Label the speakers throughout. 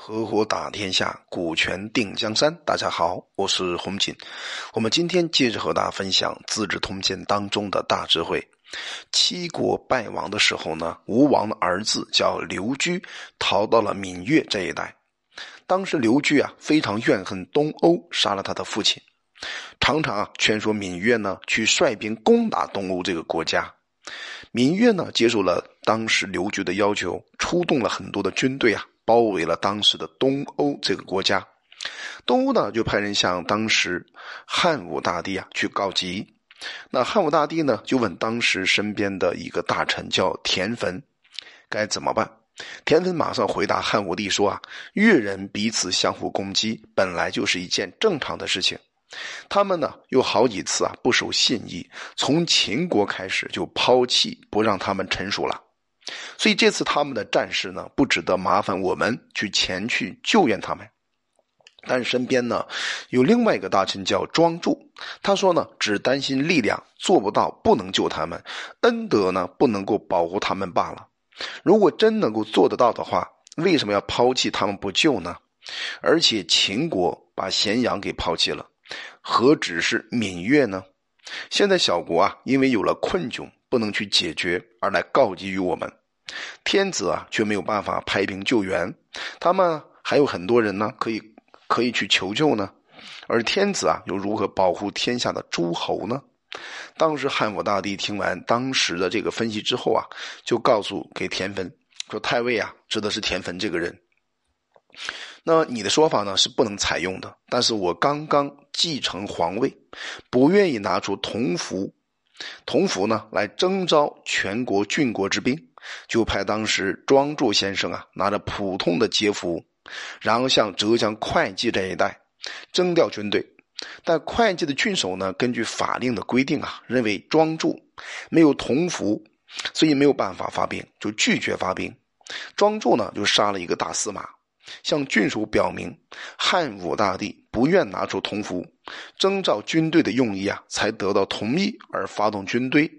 Speaker 1: 合伙打天下，股权定江山。大家好，我是洪锦。我们今天接着和大家分享《资治通鉴》当中的大智慧。七国败亡的时候呢，吴王的儿子叫刘居，逃到了闽越这一带。当时刘据啊，非常怨恨东欧杀了他的父亲，常常啊劝说闽越呢去率兵攻打东欧这个国家。闽越呢接受了当时刘据的要求，出动了很多的军队啊。包围了当时的东欧这个国家，东欧呢就派人向当时汉武大帝啊去告急。那汉武大帝呢就问当时身边的一个大臣叫田汾，该怎么办？田汾马上回答汉武帝说啊，越人彼此相互攻击，本来就是一件正常的事情。他们呢有好几次啊不守信义，从秦国开始就抛弃不让他们臣属了。所以这次他们的战事呢，不值得麻烦我们去前去救援他们。但身边呢，有另外一个大臣叫庄助，他说呢，只担心力量做不到，不能救他们，恩德呢不能够保护他们罢了。如果真能够做得到的话，为什么要抛弃他们不救呢？而且秦国把咸阳给抛弃了，何止是闽越呢？现在小国啊，因为有了困窘。不能去解决，而来告急于我们，天子啊却没有办法派兵救援，他们还有很多人呢，可以可以去求救呢，而天子啊又如何保护天下的诸侯呢？当时汉武大帝听完当时的这个分析之后啊，就告诉给田汾说：“太尉啊，指的是田汾这个人。那你的说法呢是不能采用的，但是我刚刚继承皇位，不愿意拿出铜符。”同福呢，来征召全国郡国之兵，就派当时庄助先生啊，拿着普通的节符，然后向浙江会稽这一带征调军队。但会稽的郡守呢，根据法令的规定啊，认为庄助没有同福，所以没有办法发兵，就拒绝发兵。庄助呢，就杀了一个大司马。向郡守表明，汉武大帝不愿拿出铜符，征召军队的用意啊，才得到同意而发动军队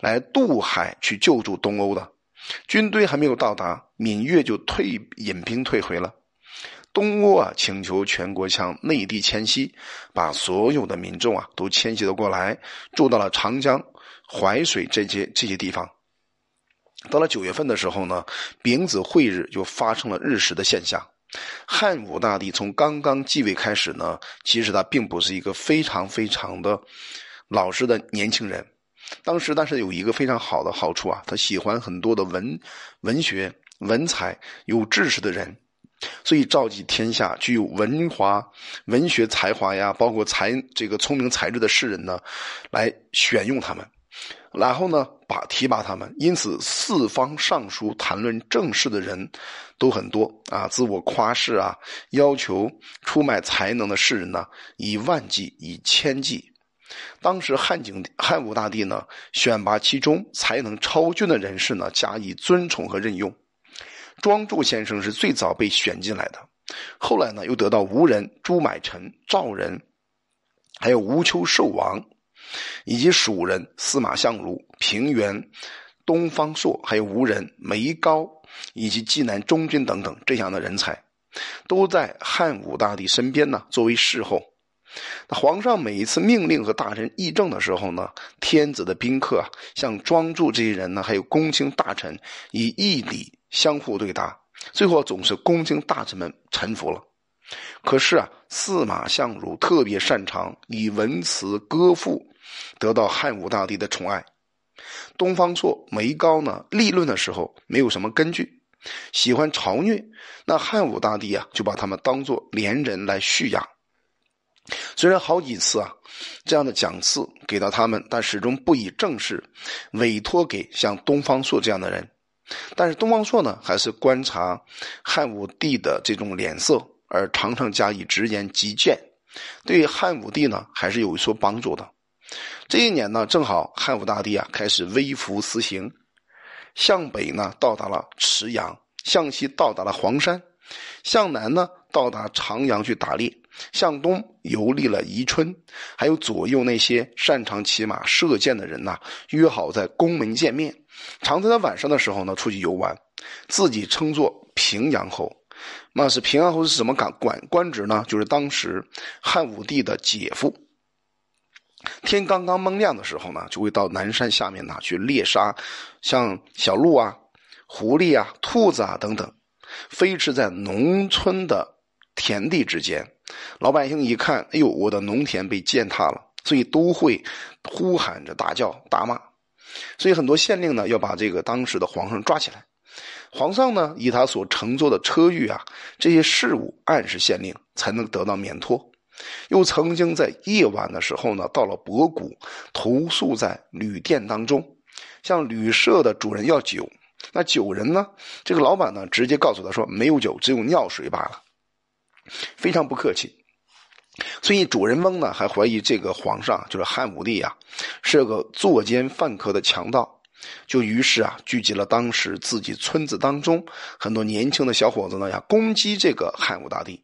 Speaker 1: 来渡海去救助东欧的。军队还没有到达，闽越就退引兵退回了。东欧啊，请求全国向内地迁徙，把所有的民众啊都迁徙了过来，住到了长江、淮水这些这些地方。到了九月份的时候呢，丙子会日就发生了日食的现象。汉武大帝从刚刚继位开始呢，其实他并不是一个非常非常的老实的年轻人。当时，但是有一个非常好的好处啊，他喜欢很多的文文学、文采、有知识的人，所以召集天下具有文华、文学才华呀，包括才这个聪明才智的士人呢，来选用他们。然后呢，把提拔他们，因此四方上书谈论政事的人都很多啊，自我夸饰啊，要求出卖才能的士人呢，以万计，以千计。当时汉景汉武大帝呢，选拔其中才能超群的人士呢，加以尊崇和任用。庄助先生是最早被选进来的，后来呢，又得到吴人朱买臣、赵人，还有吴丘寿王。以及蜀人司马相如、平原东方朔，还有吴人梅高，以及济南中军等等这样的人才，都在汉武大帝身边呢，作为侍候。那皇上每一次命令和大臣议政的时候呢，天子的宾客啊，像庄助这些人呢，还有公卿大臣，以义礼相互对答，最后总是公卿大臣们臣服了。可是啊，司马相如特别擅长以文辞歌赋。得到汉武大帝的宠爱，东方朔、梅高呢？立论的时候没有什么根据，喜欢嘲虐，那汉武大帝啊就把他们当做廉人来蓄养。虽然好几次啊这样的奖赐给到他们，但始终不以正事委托给像东方朔这样的人。但是东方朔呢，还是观察汉武帝的这种脸色，而常常加以直言极谏，对汉武帝呢还是有所帮助的。这一年呢，正好汉武大帝啊开始微服私行，向北呢到达了池阳，向西到达了黄山，向南呢到达长阳去打猎，向东游历了宜春，还有左右那些擅长骑马射箭的人呐，约好在宫门见面，常在他晚上的时候呢出去游玩，自己称作平阳侯，那是平安侯是什么岗管官职呢？就是当时汉武帝的姐夫。天刚刚蒙亮的时候呢，就会到南山下面呢去猎杀，像小鹿啊、狐狸啊、兔子啊等等，飞驰在农村的田地之间。老百姓一看，哎呦，我的农田被践踏了，所以都会呼喊着大叫大骂。所以很多县令呢要把这个当时的皇上抓起来。皇上呢以他所乘坐的车御啊这些事务暗示县令，才能得到免脱。又曾经在夜晚的时候呢，到了博谷投宿在旅店当中，向旅社的主人要酒。那酒人呢，这个老板呢，直接告诉他说没有酒，只有尿水罢了，非常不客气。所以主人翁呢，还怀疑这个皇上就是汉武帝啊，是个作奸犯科的强盗，就于是啊，聚集了当时自己村子当中很多年轻的小伙子呢，要攻击这个汉武大帝。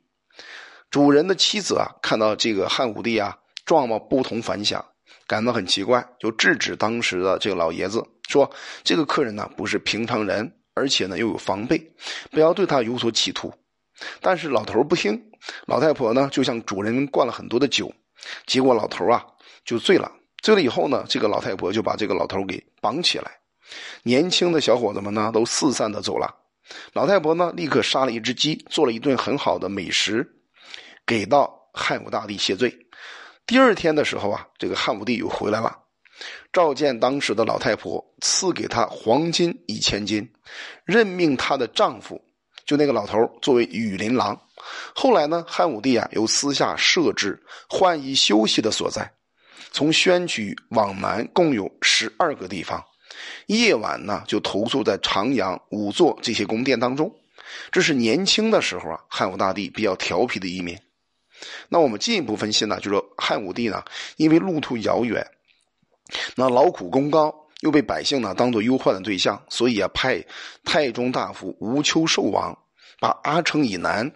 Speaker 1: 主人的妻子啊，看到这个汉武帝啊状貌不同凡响，感到很奇怪，就制止当时的这个老爷子说：“这个客人呢不是平常人，而且呢又有防备，不要对他有所企图。”但是老头不听，老太婆呢就向主人灌了很多的酒，结果老头啊就醉了。醉了以后呢，这个老太婆就把这个老头给绑起来，年轻的小伙子们呢都四散的走了。老太婆呢立刻杀了一只鸡，做了一顿很好的美食。给到汉武大帝谢罪。第二天的时候啊，这个汉武帝又回来了，召见当时的老太婆，赐给他黄金一千斤，任命她的丈夫就那个老头作为羽林郎。后来呢，汉武帝啊又私下设置换衣休息的所在，从宣曲往南共有十二个地方，夜晚呢就投宿在长阳、五座这些宫殿当中。这是年轻的时候啊，汉武大帝比较调皮的一面。那我们进一步分析呢，就说汉武帝呢，因为路途遥远，那劳苦功高，又被百姓呢当做忧患的对象，所以啊，派太中大夫吴秋寿王把阿城以南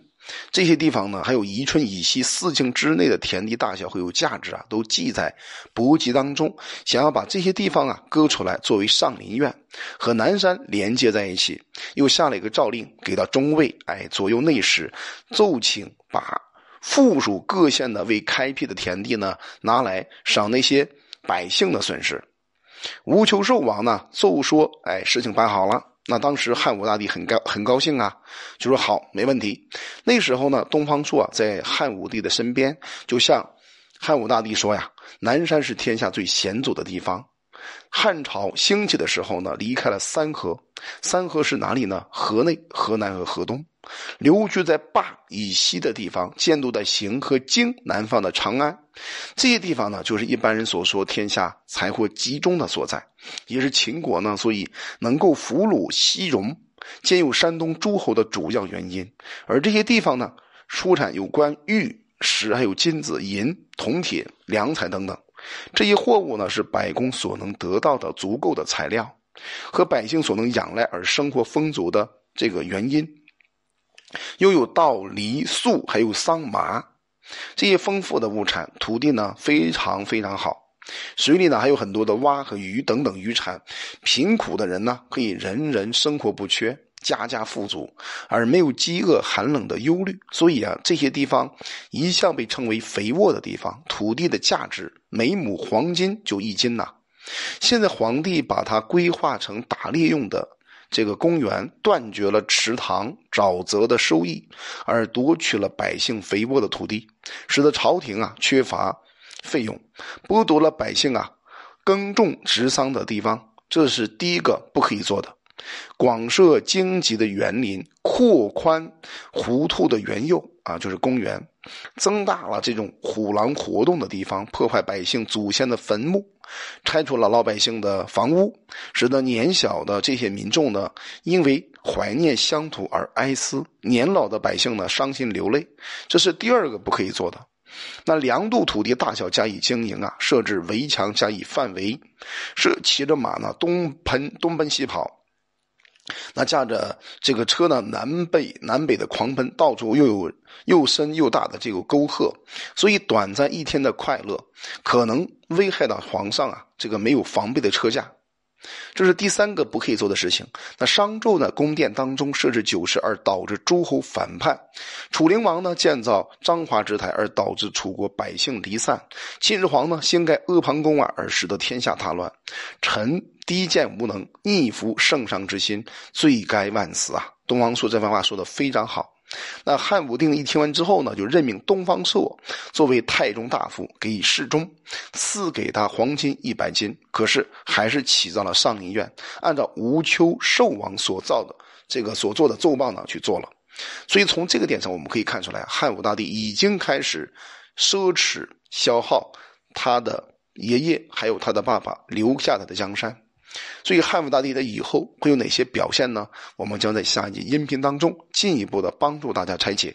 Speaker 1: 这些地方呢，还有宜春以西四境之内的田地大小和有价值啊，都记在簿记当中，想要把这些地方啊割出来作为上林苑，和南山连接在一起，又下了一个诏令给到中尉，哎，左右内史奏请把。附属各县的未开辟的田地呢，拿来赏那些百姓的损失。吴求寿王呢奏说：“哎，事情办好了。”那当时汉武大帝很高很高兴啊，就说：“好，没问题。”那时候呢，东方朔在汉武帝的身边，就像汉武大帝说：“呀，南山是天下最险阻的地方。汉朝兴起的时候呢，离开了三河，三河是哪里呢？河内、河南和河东。”留居在坝以西的地方，建都在行和京南方的长安，这些地方呢，就是一般人所说天下财货集中的所在，也是秦国呢，所以能够俘虏西戎，兼有山东诸侯的主要原因。而这些地方呢，出产有关玉石，还有金子、银、铜、铁、良材等等，这些货物呢，是百工所能得到的足够的材料，和百姓所能仰赖而生活丰足的这个原因。又有稻、梨、粟，还有桑麻，这些丰富的物产，土地呢非常非常好。水里呢还有很多的蛙和鱼等等渔产，贫苦的人呢可以人人生活不缺，家家富足，而没有饥饿、寒冷的忧虑。所以啊，这些地方一向被称为肥沃的地方，土地的价值每亩黄金就一斤呐。现在皇帝把它规划成打猎用的。这个公园断绝了池塘、沼泽的收益，而夺取了百姓肥沃的土地，使得朝廷啊缺乏费用，剥夺了百姓啊耕种植桑的地方，这是第一个不可以做的。广设荆棘的园林，扩宽湖兔的园囿啊，就是公园，增大了这种虎狼活动的地方，破坏百姓祖先的坟墓。拆除了老百姓的房屋，使得年小的这些民众呢，因为怀念乡土而哀思；年老的百姓呢，伤心流泪。这是第二个不可以做的。那量度土地大小加以经营啊，设置围墙加以范围，是骑着马呢东奔东奔西跑。那驾着这个车呢，南北南北的狂奔，到处又有又深又大的这个沟壑，所以短暂一天的快乐，可能危害到皇上啊这个没有防备的车驾。这是第三个不可以做的事情。那商纣呢，宫殿当中设置酒食，而导致诸侯反叛；楚灵王呢，建造章华之台，而导致楚国百姓离散；秦始皇呢，兴盖阿房宫啊，而使得天下大乱。臣低贱无能，逆服圣上之心，罪该万死啊！东方朔这番话说的非常好。那汉武帝一听完之后呢，就任命东方朔作为太中大夫，给以侍中，赐给他黄金一百斤。可是还是起到了上议院，按照吴丘寿王所造的这个所做的奏报呢去做了。所以从这个点上，我们可以看出来，汉武大帝已经开始奢侈消耗他的爷爷还有他的爸爸留下来的江山。所以汉武大帝的以后会有哪些表现呢？我们将在下一集音频当中进一步的帮助大家拆解。